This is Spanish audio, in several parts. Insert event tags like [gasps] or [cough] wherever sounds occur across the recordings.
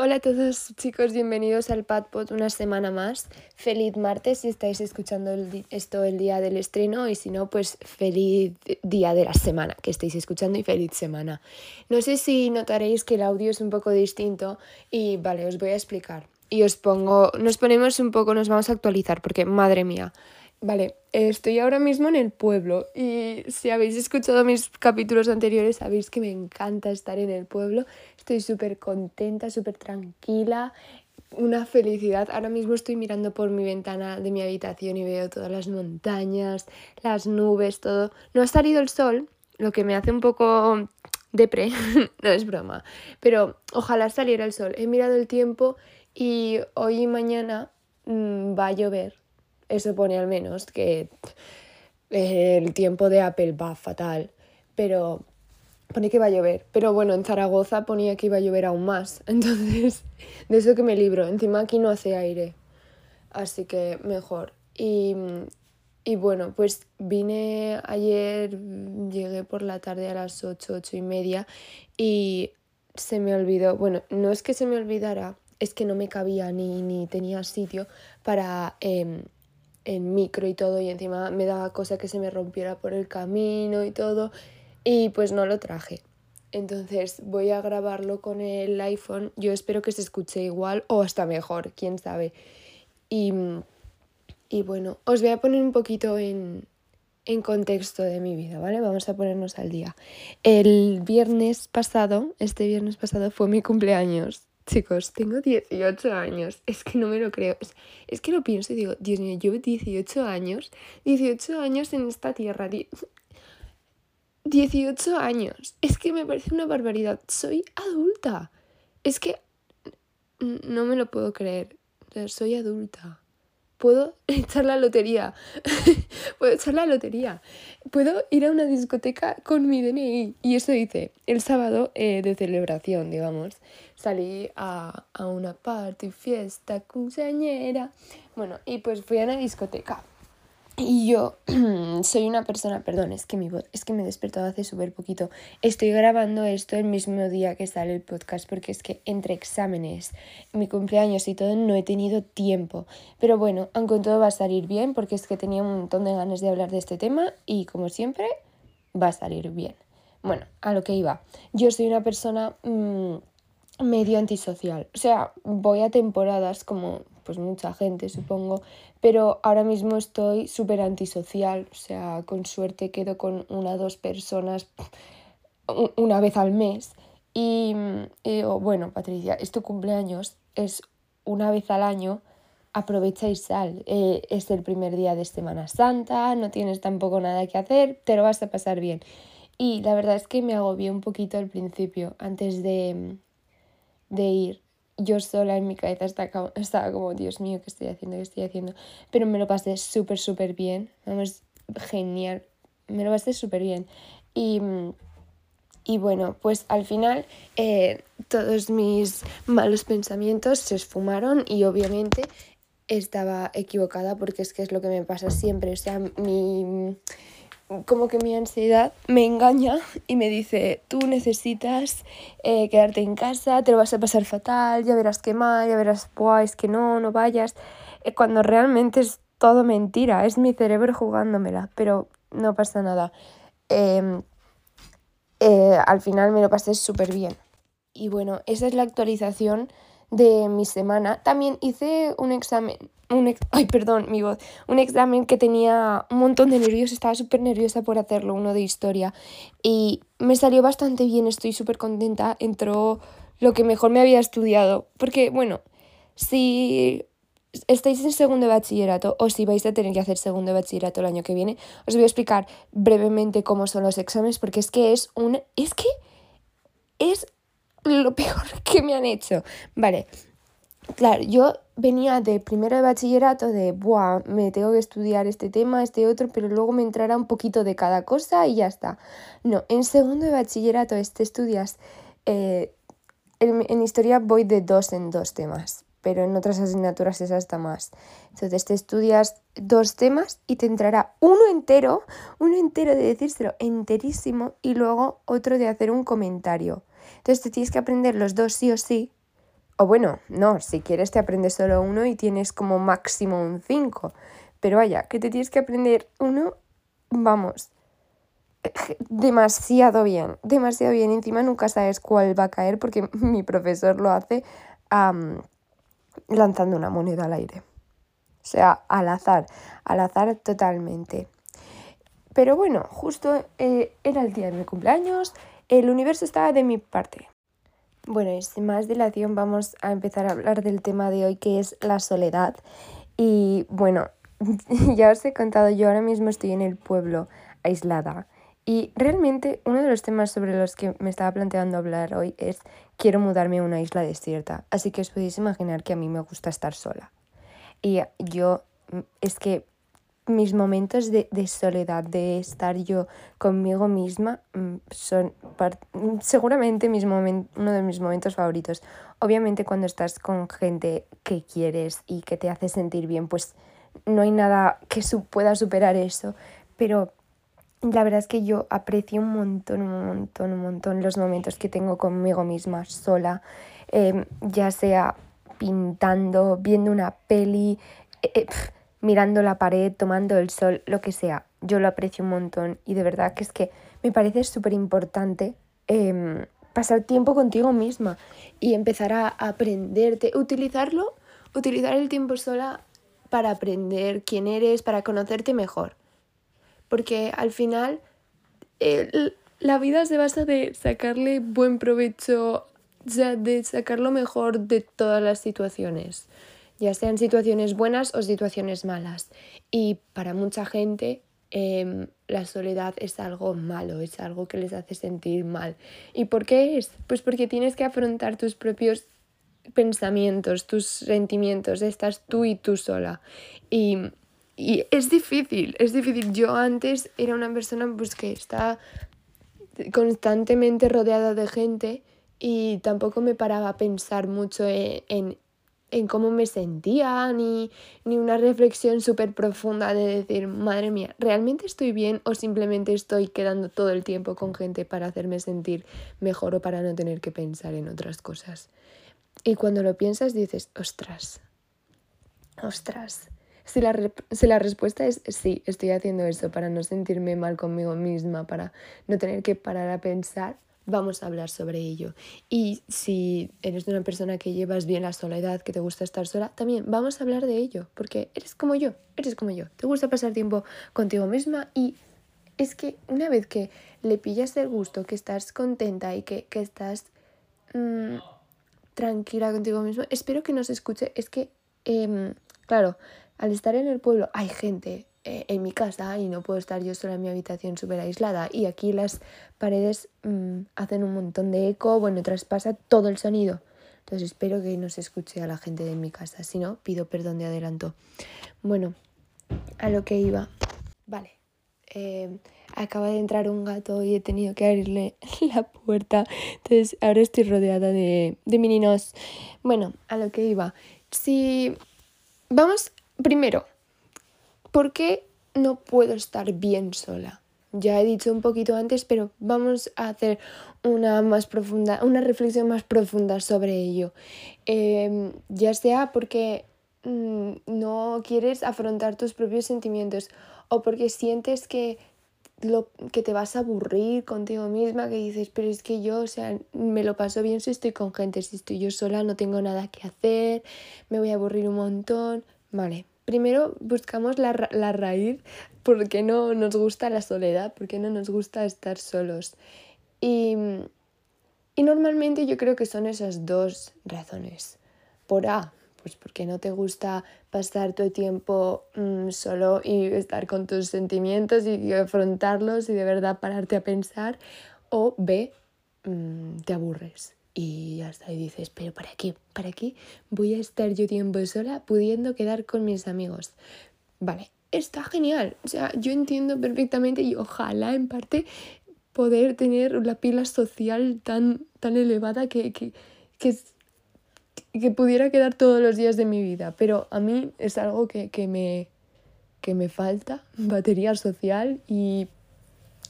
Hola a todos chicos, bienvenidos al Padpod una semana más. Feliz martes si estáis escuchando esto el día del estreno y si no, pues feliz día de la semana que estáis escuchando y feliz semana. No sé si notaréis que el audio es un poco distinto y vale, os voy a explicar. Y os pongo, nos ponemos un poco, nos vamos a actualizar porque madre mía. Vale, estoy ahora mismo en el pueblo y si habéis escuchado mis capítulos anteriores sabéis que me encanta estar en el pueblo Estoy súper contenta, súper tranquila, una felicidad. Ahora mismo estoy mirando por mi ventana de mi habitación y veo todas las montañas, las nubes, todo. No ha salido el sol, lo que me hace un poco depre, [laughs] no es broma, pero ojalá saliera el sol. He mirado el tiempo y hoy y mañana mm, va a llover. Eso pone al menos que el tiempo de Apple va fatal, pero pone que va a llover, pero bueno, en Zaragoza ponía que iba a llover aún más, [laughs] entonces de eso que me libro, encima aquí no hace aire, así que mejor. Y, y bueno, pues vine ayer, llegué por la tarde a las 8, 8 y media y se me olvidó, bueno, no es que se me olvidara, es que no me cabía ni, ni tenía sitio para... Eh, en micro y todo y encima me daba cosa que se me rompiera por el camino y todo y pues no lo traje. Entonces voy a grabarlo con el iPhone. Yo espero que se escuche igual o hasta mejor, quién sabe. Y, y bueno, os voy a poner un poquito en, en contexto de mi vida, ¿vale? Vamos a ponernos al día. El viernes pasado, este viernes pasado fue mi cumpleaños. Chicos, tengo 18 años. Es que no me lo creo. Es, es que lo pienso y digo, Dios mío, llevo 18 años. 18 años en esta tierra. 18 años. Es que me parece una barbaridad. Soy adulta. Es que no me lo puedo creer. soy adulta. Puedo [laughs] echar la lotería. [laughs] Puedo echar la lotería. Puedo ir a una discoteca con mi DNI. Y eso hice el sábado eh, de celebración, digamos. Salí a, a una party, fiesta, cumpleañera. Bueno, y pues fui a una discoteca. Y yo [clears throat] soy una persona, perdón, es que mi voz, es que me he despertado hace súper poquito. Estoy grabando esto el mismo día que sale el podcast porque es que entre exámenes, mi cumpleaños y todo no he tenido tiempo. Pero bueno, aunque todo va a salir bien porque es que tenía un montón de ganas de hablar de este tema y como siempre va a salir bien. Bueno, a lo que iba. Yo soy una persona mm, medio antisocial. O sea, voy a temporadas como pues mucha gente supongo, pero ahora mismo estoy súper antisocial, o sea, con suerte quedo con una o dos personas una vez al mes y, bueno, Patricia, es tu cumpleaños, es una vez al año, aprovecha y sal. Eh, es el primer día de Semana Santa, no tienes tampoco nada que hacer, te lo vas a pasar bien. Y la verdad es que me agobié un poquito al principio, antes de, de ir yo sola en mi cabeza estaba como, Dios mío, ¿qué estoy haciendo? ¿Qué estoy haciendo? Pero me lo pasé súper, súper bien. Vamos, genial. Me lo pasé súper bien. Y, y, bueno, pues al final eh, todos mis malos pensamientos se esfumaron y obviamente estaba equivocada porque es que es lo que me pasa siempre. O sea, mi como que mi ansiedad me engaña y me dice, tú necesitas eh, quedarte en casa, te lo vas a pasar fatal, ya verás que mal, ya verás, Buah, es que no, no vayas, eh, cuando realmente es todo mentira, es mi cerebro jugándomela, pero no pasa nada. Em, eh, al final me lo pasé súper bien. Y bueno, esa es la actualización de mi semana. También hice un examen, un ay, perdón, mi voz, un examen que tenía un montón de nervios, estaba súper nerviosa por hacerlo, uno de historia, y me salió bastante bien, estoy súper contenta, entró lo que mejor me había estudiado, porque bueno, si estáis en segundo bachillerato o si vais a tener que hacer segundo bachillerato el año que viene, os voy a explicar brevemente cómo son los exámenes, porque es que es un, es que es lo [laughs] peor que me han hecho. Vale, claro, yo venía de primero de bachillerato de, buah, me tengo que estudiar este tema, este otro, pero luego me entrará un poquito de cada cosa y ya está. No, en segundo de bachillerato este estudias, eh, en, historia voy de dos en dos temas, pero en otras asignaturas es hasta más. Entonces te estudias dos temas y te entrará uno entero, uno entero de decírselo enterísimo y luego otro de hacer un comentario. Entonces te tienes que aprender los dos sí o sí O bueno, no, si quieres te aprendes solo uno y tienes como máximo un 5. Pero vaya, que te tienes que aprender uno, vamos, [laughs] demasiado bien, demasiado bien. Encima nunca sabes cuál va a caer porque [laughs] mi profesor lo hace lanzando una moneda al aire. O sea, al azar, al azar totalmente. Pero bueno, justo eh, era el día de mi cumpleaños, el universo estaba de mi parte. Bueno, y sin más dilación vamos a empezar a hablar del tema de hoy que es la soledad. Y bueno, [laughs] ya os he contado, yo ahora mismo estoy en el pueblo aislada. Y realmente uno de los temas sobre los que me estaba planteando hablar hoy es quiero mudarme a una isla desierta. Así que os podéis imaginar que a mí me gusta estar sola. Y yo mm, es que mis momentos de, soledad, de estar yo conmigo misma, mm, son seguramente mis uno de mis momentos favoritos. Obviamente cuando estás con gente que quieres y que te hace sentir bien, pues no hay nada que pueda superar eso, pero la verdad es que yo aprecio un montón, un montón, un montón los momentos que tengo conmigo misma, sola, em, ya sea pintando, viendo una peli, eh, eh, mirando la pared, tomando el sol, lo que sea. Yo lo aprecio un montón y de verdad que es que me parece súper importante em, pasar tiempo contigo misma y empezar a aprenderte, utilizarlo, utilizar el tiempo sola para aprender quién eres, para conocerte mejor. Porque al final la vida se basa de sacarle buen provecho, sea, de sacar lo mejor de todas las situaciones ya sean situaciones buenas o situaciones malas. Y para mucha gente em, la soledad es algo malo, es algo que les hace sentir mal. ¿Y por qué es? Pues porque tienes que afrontar tus propios pensamientos, tus sentimientos, estás tú y tú sola. Y, y es difícil, es difícil. Yo antes era una persona pues, que está constantemente rodeada de gente y tampoco me paraba a pensar mucho en, en cómo me sentía, ni, ni una reflexión súper profunda de decir, madre mía, ¿realmente estoy bien o simplemente estoy quedando todo el tiempo con gente para hacerme sentir mejor o para no tener que pensar en otras cosas? Y cuando lo piensas dices, ostras, ostras. Si la, si la respuesta es sí, estoy haciendo eso para no sentirme mal conmigo misma, para no tener que parar a pensar, vamos a hablar sobre ello. Y si eres una persona que llevas bien la soledad, que te gusta estar sola, también vamos a hablar de ello, porque eres como yo, eres como yo, te gusta pasar tiempo contigo misma y es que una vez que le pillas el gusto, que estás contenta y que, estás mm, tranquila contigo misma, espero que nos escuche, es que, em, claro, al estar en el pueblo hay gente eh, en mi casa y no puedo estar yo sola en mi habitación súper aislada y aquí las paredes mm, hacen un montón de eco, bueno, traspasa todo el sonido. Entonces espero que no se escuche a la gente de mi casa, si no, pido perdón de adelanto. Bueno, a lo que iba. Vale. Eh, acaba de entrar un gato y he tenido que abrirle [laughs] la puerta. Entonces ahora estoy rodeada de, de meninos. Bueno, a lo que iba. Si vamos primero ¿Por qué no puedo estar bien sola? Ya he dicho un poquito antes, pero vamos a hacer una más profunda, una reflexión más profunda sobre ello. Em, ya sea porque mm, no quieres afrontar tus propios sentimientos o porque sientes que lo, que te vas a aburrir contigo misma, que dices, pero es que yo, o sea, me lo paso bien si estoy con gente, si estoy yo sola, no tengo nada que hacer, me voy a aburrir un montón. Vale, primero buscamos la, raíz, porque no nos gusta la soledad, porque no nos gusta estar solos. Y, normalmente yo creo que son esas dos razones. Por A, pues porque no te gusta pasar tu tiempo mm, solo y estar con tus sentimientos y, afrontarlos y de verdad pararte a pensar. O B, mm, te aburres y hasta ahí dices, pero ¿para qué? ¿Para qué voy a estar yo tiempo sola pudiendo quedar con mis amigos? Vale, está genial. O sea, yo entiendo perfectamente y ojalá en parte poder tener la pila social tan, tan elevada que, que, que, pudiera quedar todos los días de mi vida. Pero a mí es algo que, me, que me falta, batería social y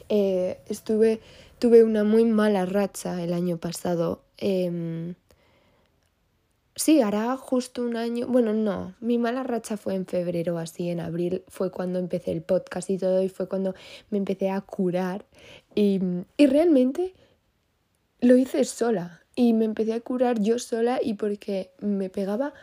eh, estuve, tuve una muy mala racha el año pasado Em, Sí, hará justo un año. Bueno, no, mi mala racha fue en febrero, así en abril fue cuando empecé el podcast y todo, y fue cuando me empecé a curar. Y, y realmente lo hice sola. Y me empecé a curar yo sola y porque me pegaba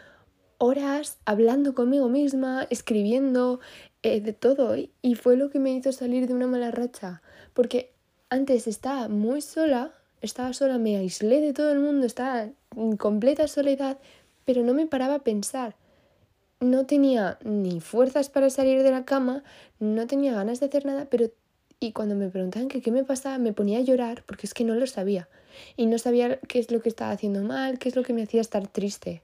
horas hablando conmigo misma, escribiendo, eh, de todo. Y fue lo que me hizo salir de una mala racha. Porque antes estaba muy sola, estaba sola, me aislé de todo el mundo, estaba en completa soledad, pero no me paraba a pensar. No tenía ni fuerzas para salir de la cama, no tenía ganas de hacer nada, pero y cuando me preguntaban que qué me pasaba, me ponía a llorar porque es que no lo sabía. Y no sabía qué es lo que estaba haciendo mal, qué es lo que me hacía estar triste.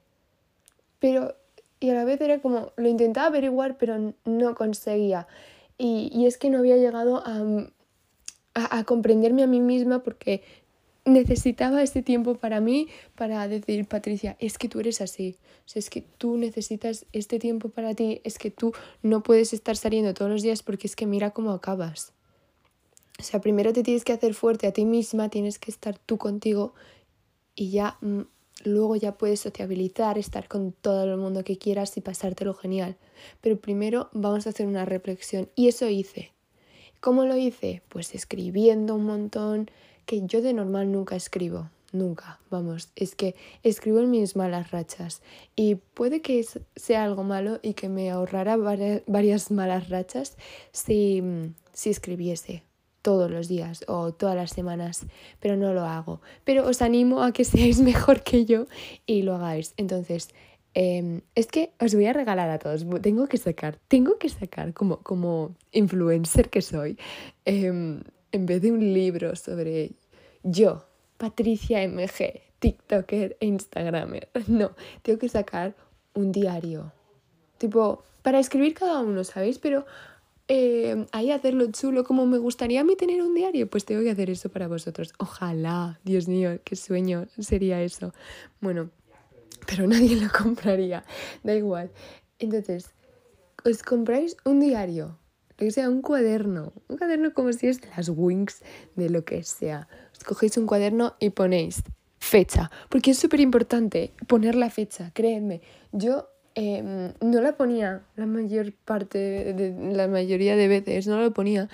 Pero, y a la vez era como, lo intentaba averiguar, pero no conseguía. Y, y es que no había llegado a, a, a comprenderme a mí misma porque necesitaba ese tiempo para mí, para decir, Patricia, es que tú eres así, es que tú necesitas este tiempo para ti, es que tú no puedes estar saliendo todos los días porque es que mira cómo acabas. O sea, primero te tienes que hacer fuerte a ti misma, tienes que estar tú contigo y ya mm, luego ya puedes sociabilizar, estar con todo el mundo que quieras y pasártelo genial. Pero primero vamos a hacer una reflexión y eso hice. ¿Cómo lo hice? Pues escribiendo un montón, que yo de normal nunca escribo, nunca, vamos, es que escribo en mis malas rachas y puede que sea algo malo y que me ahorrara varias malas rachas si, si escribiese todos los días o todas las semanas, pero no lo hago. Pero os animo a que seáis [laughs] mejor que yo y lo hagáis. Entonces, em, es que os voy a regalar a todos, tengo que sacar, tengo que sacar como, como influencer que soy. Em, en vez de un libro sobre yo, Patricia MG, TikToker e Instagramer. [laughs] No, tengo que sacar un diario. Tipo, para escribir cada uno, ¿sabéis? Pero eh, ahí hacerlo chulo, como me gustaría a mí tener un diario, pues tengo que hacer eso para vosotros. Ojalá, Dios mío, qué sueño sería eso. Bueno, pero [laughs] nadie lo compraría, da igual. Entonces, os compráis un diario, que sea un cuaderno, un cuaderno como si es las wings de lo que sea. Os cogéis un cuaderno y ponéis fecha, porque es súper importante poner la fecha, créanme. Yo em, no la ponía la mayor parte, de, la mayoría de veces, no lo ponía.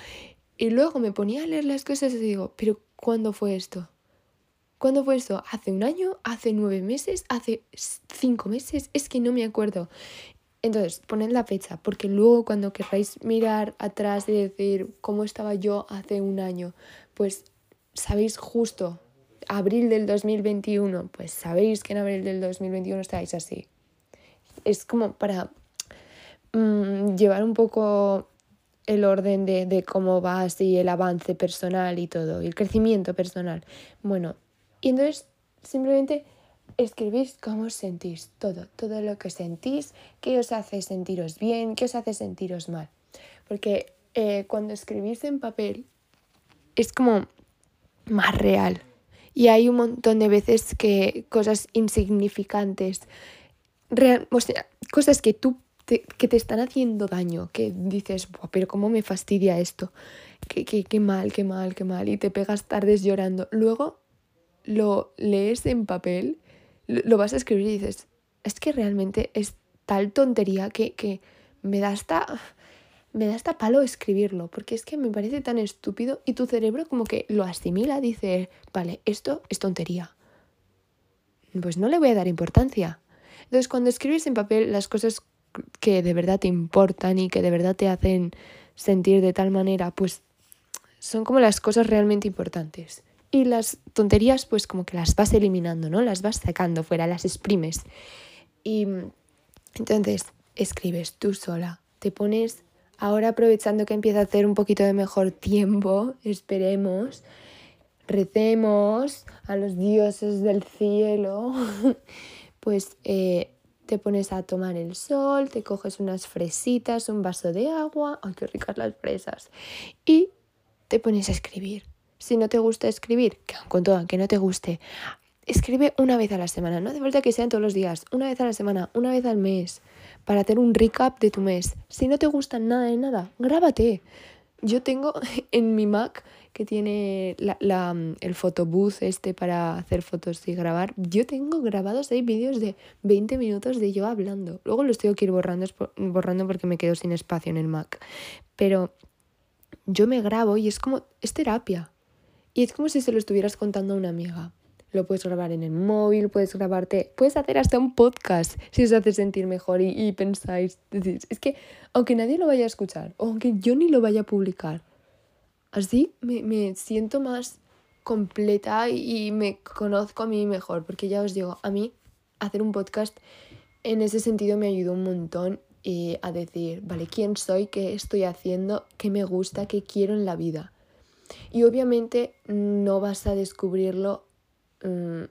Y luego me ponía a leer las cosas y digo, pero ¿cuándo fue esto? ¿Cuándo fue esto? ¿Hace un año? ¿Hace nueve meses? ¿Hace cinco meses? Es que no me acuerdo. Entonces, poned la fecha, porque luego cuando queráis mirar atrás y decir cómo estaba yo hace un año, pues sabéis justo, abril del 2021, pues sabéis que en abril del 2021 estáis así. Es como para mm, llevar un poco el orden de, de cómo va así el avance personal y todo, y el crecimiento personal. Bueno, y entonces simplemente escribís cómo os sentís, todo, todo lo que sentís, qué os hace sentiros bien, qué os hace sentiros mal. Porque eh, cuando escribís en papel es como más real. Y hay un montón de veces que cosas insignificantes, cosas que tú te, que te están haciendo daño, que dices, pero ¿cómo me fastidia esto? Qué, qué, qué mal, qué mal, qué mal. Y te pegas tardes llorando. Luego lo lees en papel lo vas a escribir y dices, es que realmente es tal tontería que, que me da hasta me da hasta palo escribirlo, porque es que me parece tan estúpido y tu cerebro como que lo asimila, dice, vale, esto es tontería. Pues no le voy a dar importancia. Entonces, cuando escribes en papel las cosas que de verdad te importan y que de verdad te hacen sentir de tal manera, pues son como las cosas realmente importantes y las tonterías pues como que las vas eliminando, ¿no? Las vas sacando fuera, las exprimes. Y entonces escribes tú sola, te pones, ahora aprovechando que empieza a hacer un poquito de mejor tiempo, esperemos, recemos a los dioses del cielo, [laughs] pues eh, te pones a tomar el sol, te coges unas fresitas, un vaso de agua, ay, qué ricas las fresas, y te pones a escribir si no te gusta escribir, que con todo, aunque no te guste, escribe una vez a la semana. No hace falta que sean todos los días, una vez a la semana, una vez al mes, para hacer un recap de tu mes. Si no te gusta nada de nada, grábate. Yo tengo [laughs] en mi Mac, que tiene la, el photobooth este para hacer fotos y grabar, yo tengo grabados ahí vídeos de 20 minutos de yo hablando. Luego los tengo que ir borrando, borrando porque me quedo sin espacio en el Mac. Pero yo me grabo y es como, es terapia. Y es como si se lo estuvieras contando a una amiga. Lo puedes grabar en el móvil, puedes grabarte, puedes hacer hasta un podcast si os hace sentir mejor y, pensáis, es que aunque nadie lo vaya a escuchar, aunque yo ni lo vaya a publicar, así me, me siento más completa y me conozco a mí mejor, porque ya os digo, a mí hacer un podcast en ese sentido me ayudó un montón eh, a decir, vale, ¿quién soy? ¿Qué estoy haciendo? ¿Qué me gusta? ¿Qué quiero en la vida? Y obviamente no vas a descubrirlo mm,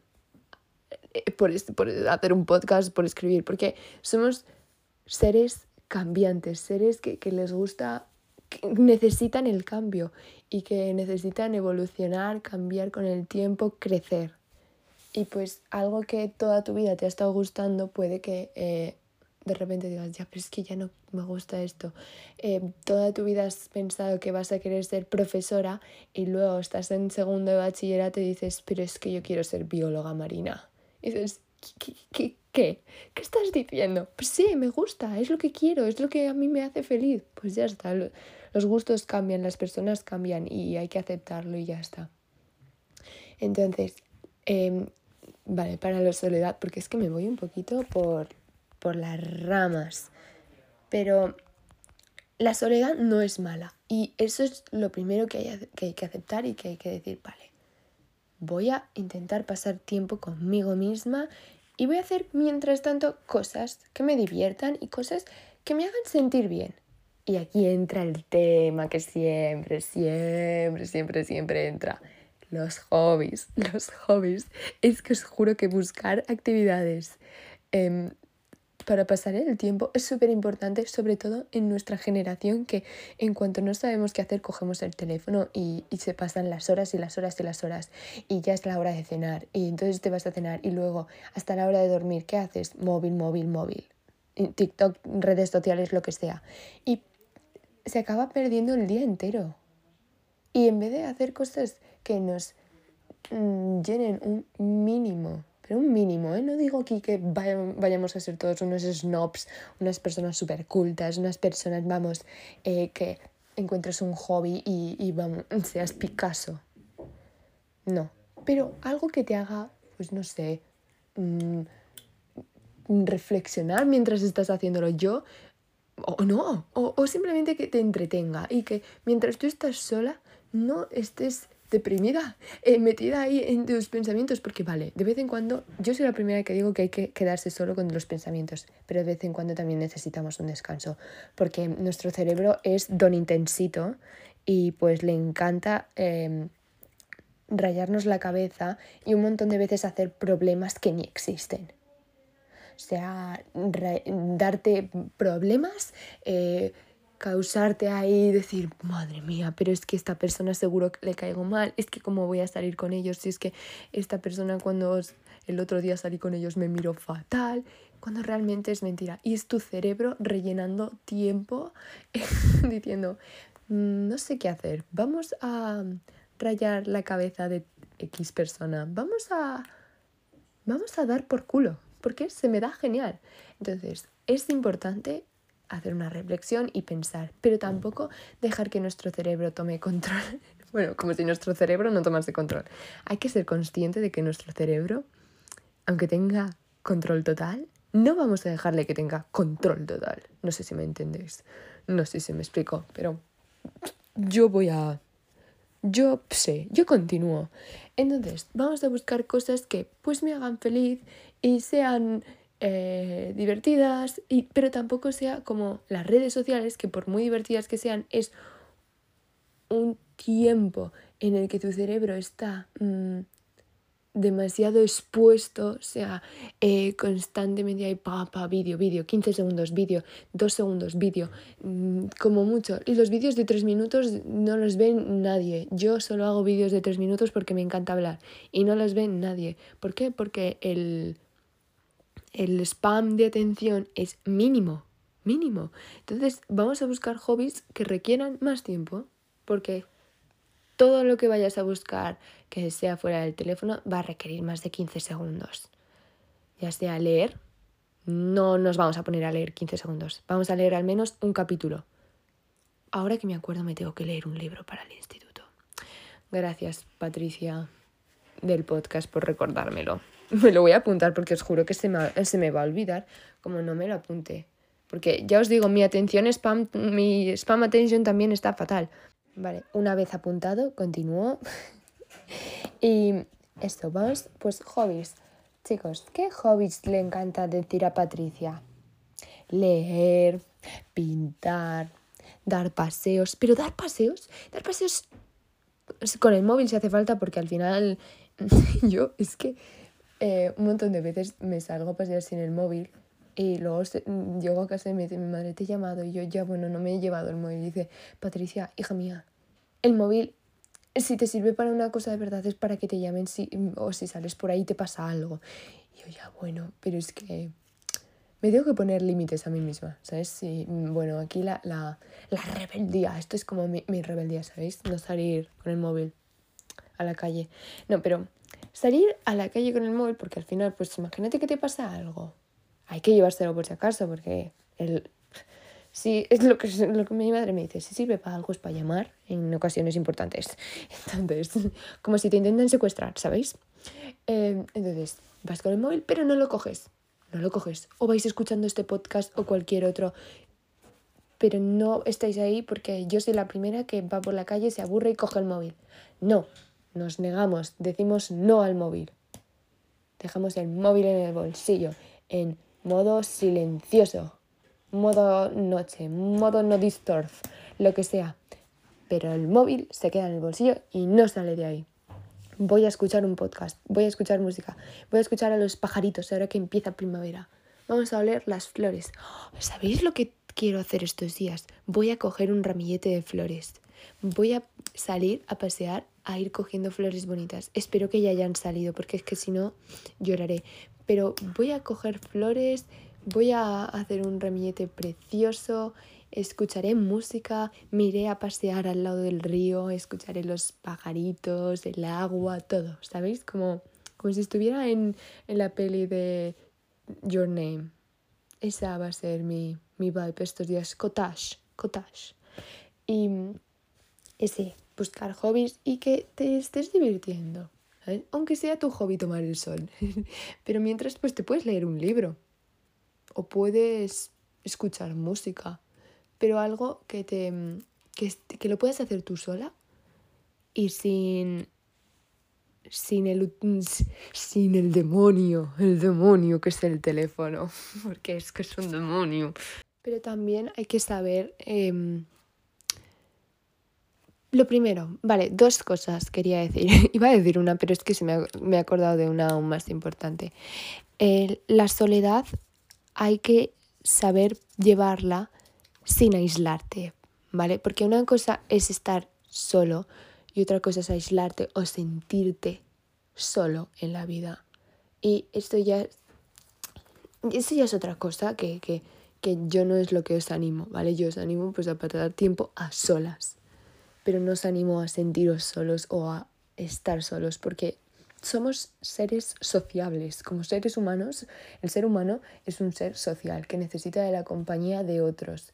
eh, por, por hacer un podcast, por escribir, porque somos seres cambiantes, seres que, que les gusta, que necesitan el cambio y que necesitan evolucionar, cambiar con el tiempo, crecer. Y pues algo que toda tu vida te ha estado gustando puede que eh, de repente digas, ya, pero es que ya no me gusta esto. Eh, toda tu vida has pensado que vas a querer ser profesora y luego estás en segundo de bachillerato y dices, pero es que yo quiero ser bióloga marina. Y dices, ¿qué, qué, qué? ¿Qué estás diciendo? Pues sí, me gusta, es lo que quiero, es lo que a mí me hace feliz. Pues ya está, los gustos cambian, las personas cambian y hay que aceptarlo y ya está. Entonces, em, vale, para la soledad, porque es que me voy un poquito por, por las ramas. Pero la soledad no es mala. Y eso es lo primero que hay, que hay que aceptar y que hay que decir, vale, voy a intentar pasar tiempo conmigo misma y voy a hacer mientras tanto cosas que me diviertan y cosas que me hagan sentir bien. Y aquí entra el tema que siempre, siempre, siempre, siempre entra. Los hobbies, [laughs] los hobbies. Es que os juro que buscar actividades em, para pasar el tiempo es súper importante, sobre todo en nuestra generación, que en cuanto no sabemos qué hacer, cogemos el teléfono y, y, se pasan las horas y las horas y las horas y ya es la hora de cenar y entonces te vas a cenar y luego hasta la hora de dormir, ¿qué haces? Móvil, móvil, móvil. TikTok, redes sociales, lo que sea. Y se acaba perdiendo el día entero. Y en vez de hacer cosas que nos mm, llenen un mínimo pero un mínimo, ¿eh? No digo aquí que vayamos a ser todos unos snobs, unas personas súper cultas, unas personas, vamos, eh, que encuentres un hobby y, vamos, seas Picasso. No, pero algo que te haga, pues no sé, mm, reflexionar mientras estás haciéndolo yo, o no, o simplemente que te entretenga y que mientras tú estás sola no estés deprimida, eh, metida ahí en tus pensamientos, porque vale, de vez en cuando, yo soy la primera que digo que hay que quedarse solo con los pensamientos, pero de vez en cuando también necesitamos un descanso, porque nuestro cerebro es don intensito y pues le encanta em, rayarnos la cabeza y un montón de veces hacer problemas que ni existen. O sea, darte problemas, eh, causarte ahí y decir, madre mía, pero es que esta persona seguro le caigo mal, es que cómo voy a salir con ellos, si es que esta persona cuando el otro día salí con ellos me miró fatal, cuando realmente es mentira. Y es tu cerebro rellenando tiempo [laughs] diciendo, mm, no sé qué hacer, vamos a rayar la cabeza de X persona, vamos a, vamos a dar por culo, porque se me da genial. Entonces, es importante hacer una reflexión y pensar, pero tampoco dejar que nuestro cerebro tome control. [laughs] bueno, como si nuestro cerebro no tomase control. Hay que ser consciente de que nuestro cerebro, aunque tenga control total, no vamos a dejarle que tenga control total. No sé si me entendéis. No sé si me explico, pero yo voy a... Yo sé, yo continúo. Entonces, vamos a buscar cosas que pues me hagan feliz y sean eh, divertidas, y, pero tampoco sea como las redes sociales, que por muy divertidas que sean, es un tiempo en el que tu cerebro está mm, demasiado expuesto, o sea, eh, constantemente hay pa, pa, vídeo, vídeo, 15 segundos, vídeo, 2 segundos, vídeo, mm, como mucho. Y los vídeos de 3 minutos no los ven nadie. Yo solo hago vídeos de 3 minutos porque me encanta hablar y no los ven nadie. ¿Por qué? Porque el el spam de atención es mínimo, mínimo. Entonces vamos a buscar hobbies que requieran más tiempo, porque todo lo que vayas a buscar que sea fuera del teléfono va a requerir más de 15 segundos. Ya sea leer, no nos vamos a poner a leer 15 segundos, vamos a leer al menos un capítulo. Ahora que me acuerdo me tengo que leer un libro para el instituto. Gracias, Patricia, del podcast, por recordármelo. [laughs] Me lo voy a apuntar porque os juro que se me, se me va a olvidar como no me lo apunte. Porque ya os digo, mi atención spam, mi spam attention también está fatal. Vale, una vez apuntado, continúo. [laughs] y esto, vamos, pues hobbies. Chicos, ¿qué hobbies le encanta decir a Patricia? Leer, pintar, dar paseos. Pero dar paseos, dar paseos con el móvil si hace falta porque al final [laughs] yo es que eh, un montón de veces me salgo a pasear sin el móvil y luego mm, llego a casa y me dice mi madre te he llamado y yo ya bueno no me he llevado el móvil y dice Patricia hija mía el móvil si te sirve para una cosa de verdad es para que te llamen si, o si sales por ahí te pasa algo y yo ya bueno pero es que me tengo que poner límites a mí misma ¿sabes? Mm, bueno aquí la, la, la rebeldía esto es como mi, mi rebeldía ¿sabéis? no salir con el móvil a la calle no pero salir a la calle con el móvil porque al final pues imagínate que te pasa algo hay que llevárselo por si acaso, porque el, [laughs] sí, es lo que, lo que mi madre me dice, si sirve para algo es para llamar en ocasiones importantes. [laughs] Entonces, como si te intentan secuestrar, ¿sabéis? Eh, entonces, vas con el móvil, pero no lo coges. No lo coges. O vais escuchando este podcast o cualquier otro. Pero no estáis ahí porque yo soy la primera que va por la calle, se aburre y coge el móvil. No, nos negamos, decimos no al móvil. Dejamos el móvil en el bolsillo, en modo silencioso, modo noche, modo no disturb, lo que sea. Pero el móvil se queda en el bolsillo y no sale de ahí. Voy a escuchar un podcast, voy a escuchar música, voy a escuchar a los pajaritos ahora que empieza primavera. Vamos a oler las flores. [gasps] ¿Sabéis lo que quiero hacer estos días? Voy a coger un ramillete de flores. Voy a salir a pasear a ir cogiendo flores bonitas. Espero que ya hayan salido porque es que si no lloraré pero voy a coger flores, voy a hacer un ramillete precioso, escucharé música, me iré a pasear al lado del río, escucharé los pajaritos, el agua, todo, ¿sabéis? Como, como si estuviera en, en la peli de Your Name. Esa va a ser mi, mi vibe estos días, cottage, cottage. Y ese, buscar hobbies y que te estés divirtiendo. Aunque sea tu hobby tomar el sol. [laughs] Pero mientras pues te puedes leer un libro o puedes escuchar música, pero algo que te que, que lo puedas hacer tú sola y sin sin el sin el demonio, el demonio que es el teléfono, [laughs] porque es que es un demonio. Pero también hay que saber em, lo primero, vale, dos cosas quería decir. [laughs] Iba a decir una, pero es que se me me acordado de una aún más importante. la soledad hay que saber llevarla sin aislarte, ¿vale? Porque una cosa es estar solo y otra cosa es aislarte o sentirte solo en la vida. Y esto ya, esto ya es otra cosa que, que, que yo no es lo que os animo, ¿vale? Yo os animo pues a pasar tiempo a solas pero no os animo a sentiros solos o a estar solos, porque somos seres sociables. Como seres humanos, el ser humano es un ser social que necesita de la compañía de otros.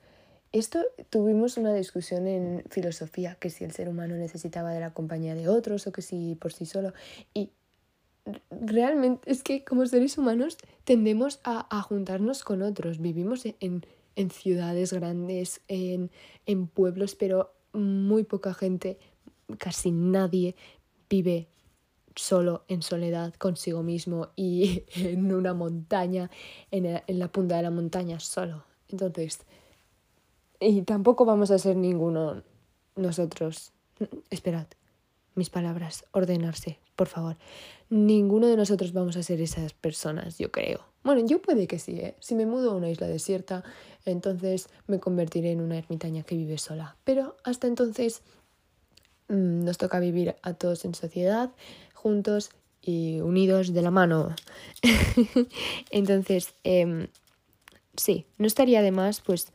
Esto tuvimos una discusión en filosofía, que si el ser humano necesitaba de la compañía de otros o que si por sí solo. Y realmente es que como seres humanos tendemos a, a juntarnos con otros. Vivimos en, en ciudades grandes, en, en pueblos, pero muy poca gente, casi nadie vive solo en soledad consigo mismo y [laughs] en una montaña, en, la punta de la montaña solo. Entonces, y tampoco vamos a ser ninguno nosotros. Esperad, mis palabras, ordenarse, por favor. Ninguno de nosotros vamos a ser esas personas, yo creo. Bueno, yo puede que sí, ¿eh? Si me mudo a una isla desierta, entonces me convertiré en una ermitaña que vive sola. Pero hasta entonces mm, nos toca vivir a todos en sociedad, juntos y unidos de la mano. [laughs] entonces, em, sí, no estaría de más, pues,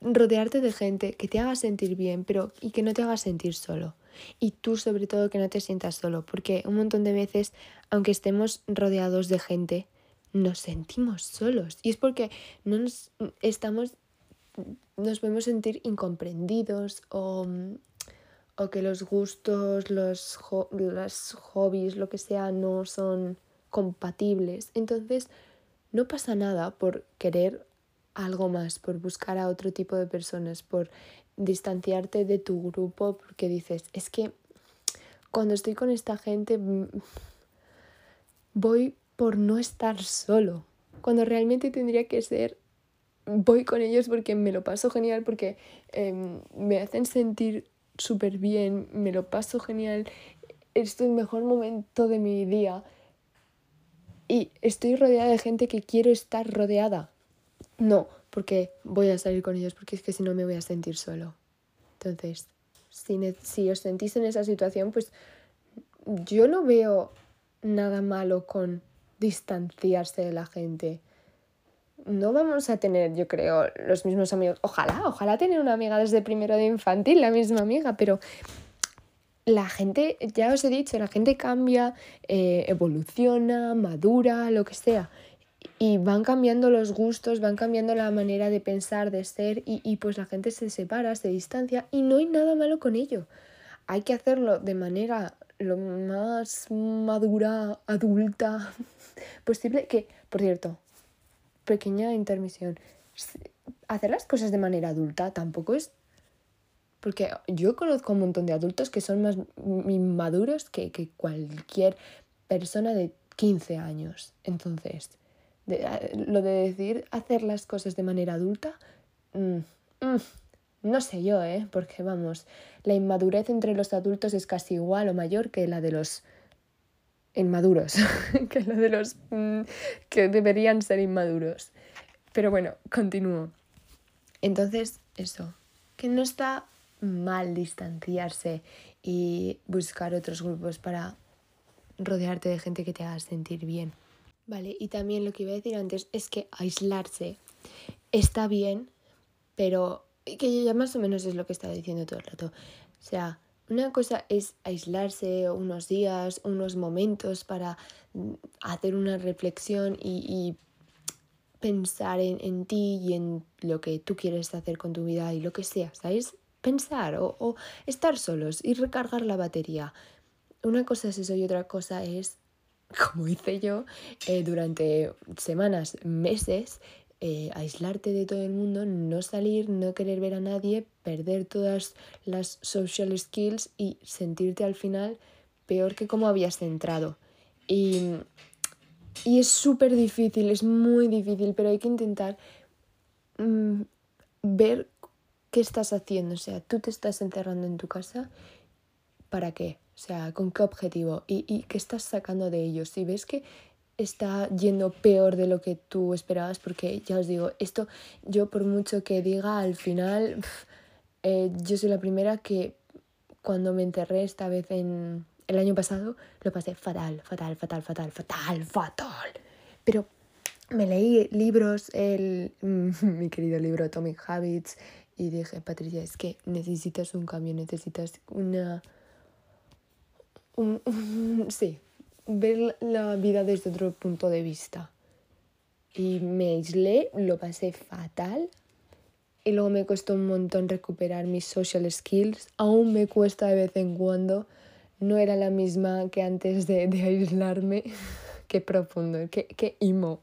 rodearte de gente que te haga sentir bien, pero y que no te haga sentir solo. Y tú sobre todo que no te sientas solo, porque un montón de veces, aunque estemos rodeados de gente, nos sentimos solos. Y es porque no nos estamos nos podemos sentir incomprendidos o, o que los gustos, los, los hobbies, lo que sea, no son compatibles. Entonces, no pasa nada por querer algo más, por buscar a otro tipo de personas, por distanciarte de tu grupo, porque dices, es que cuando estoy con esta gente mm, voy por no estar solo, cuando realmente tendría que ser, voy con ellos porque me lo paso genial, porque em, me hacen sentir súper bien, me lo paso genial, es el mejor momento de mi día y estoy rodeada de gente que quiero estar rodeada. No, porque voy a salir con ellos, porque es que si no me voy a sentir solo. Entonces, si, si os sentís en esa situación, pues yo no veo nada malo con distanciarse de la gente. No vamos a tener, yo creo, los mismos amigos. Ojalá, ojalá tener una amiga desde primero de infantil, la misma amiga, pero la gente, ya os he dicho, la gente cambia, eh, evoluciona, madura, lo que sea. Y van cambiando los gustos, van cambiando la manera de pensar, de ser, y, y pues la gente se separa, se distancia, y no hay nada malo con ello. Hay que hacerlo de manera lo más madura, adulta [laughs] posible. Que, por cierto, pequeña intermisión. Hacer las cosas de manera adulta tampoco es porque yo conozco un montón de adultos que son más inmaduros que, que cualquier persona de 15 años. Entonces, lo de decir hacer las cosas de manera adulta, mm, mm, no sé yo, ¿eh? Porque vamos, la inmadurez entre los adultos es casi igual o mayor que la de los inmaduros, [laughs] que la de los mm, que deberían ser inmaduros. Pero bueno, continúo. Entonces, eso, que no está mal distanciarse y buscar otros grupos para rodearte de gente que te haga sentir bien. Vale, y también lo que iba a decir antes es que aislarse está bien, pero que ya más o menos es lo que estaba diciendo todo el rato. O sea, una cosa es aislarse unos días, unos momentos para hacer una reflexión y, y pensar en, en, ti y en lo que tú quieres hacer con tu vida y lo que sea, ¿sabes? pensar o, estar solos y recargar la batería. Una cosa es eso y otra cosa es, [laughs] como hice yo, eh, durante semanas, meses, eh, aislarte de todo el mundo, no salir, no querer ver a nadie, perder todas las social skills y sentirte al final peor que como habías entrado. Y, y es súper difícil, es muy difícil, pero hay que intentar mm, ver ¿qué estás haciendo? O sea, tú te estás encerrando en tu casa, ¿para qué? O sea, ¿con qué objetivo? ¿Y, y qué estás sacando de ellos? Si ves que está yendo peor de lo que tú esperabas, porque ya os digo, esto yo por mucho que diga, al final, eh, yo soy la primera que cuando me enterré esta vez en el año pasado, lo pasé fatal, fatal, fatal, fatal, fatal, fatal. Pero me leí libros, el, [laughs] mi querido libro Atomic Habits, y dije, Patricia, es que necesitas un cambio, necesitas una... Un, [laughs] sí, ver la vida desde otro punto de vista. Y me aislé, lo pasé fatal. Y luego me costó un montón recuperar mis social skills. Aún me cuesta de vez en cuando. No era la misma que antes de, de aislarme. [laughs] qué profundo, qué, qué imo.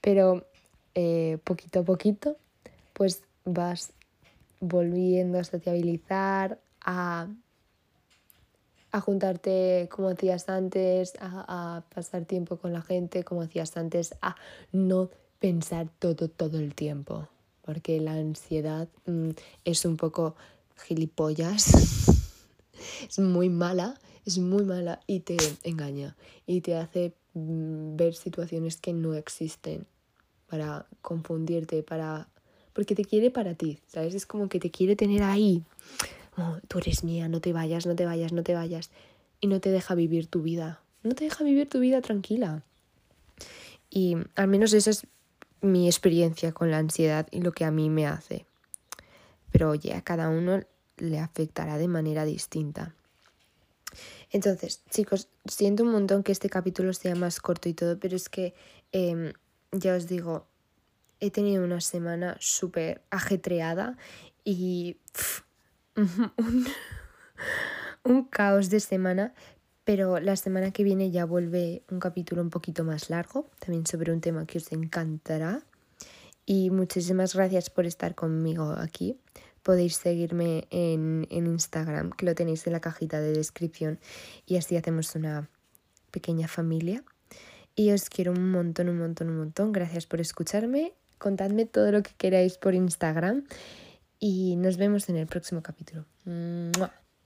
Pero eh, poquito a poquito, pues vas volviendo a sociabilizar, a, a juntarte como hacías antes, a, pasar tiempo con la gente como hacías antes, a no pensar todo, todo el tiempo, porque la ansiedad mm, es un poco gilipollas, [laughs] es muy mala, es muy mala y te engaña y te hace mm, ver situaciones que no existen para confundirte, para porque te quiere para ti, ¿sabes? Es como que te quiere tener ahí. Oh, tú eres mía, no te vayas, no te vayas, no te vayas. Y no te deja vivir tu vida. No te deja vivir tu vida tranquila. Y al menos esa es mi experiencia con la ansiedad y lo que a mí me hace. pero oye, a cada uno le afectará de manera distinta. Entonces, chicos, siento un montón que este capítulo sea más corto y todo, pero es que em, ya os digo, he tenido una semana súper ajetreada y [laughs] un, caos de semana, pero la semana que viene ya vuelve un capítulo un poquito más largo, también sobre un tema que os encantará. Y muchísimas gracias por estar conmigo aquí. Podéis seguirme en, en Instagram, que lo tenéis en la cajita de descripción, y así hacemos una pequeña familia. Y os quiero un montón, un montón, un montón. Gracias por escucharme. Contadme todo lo que queráis por Instagram. Y nos vemos en el próximo capítulo.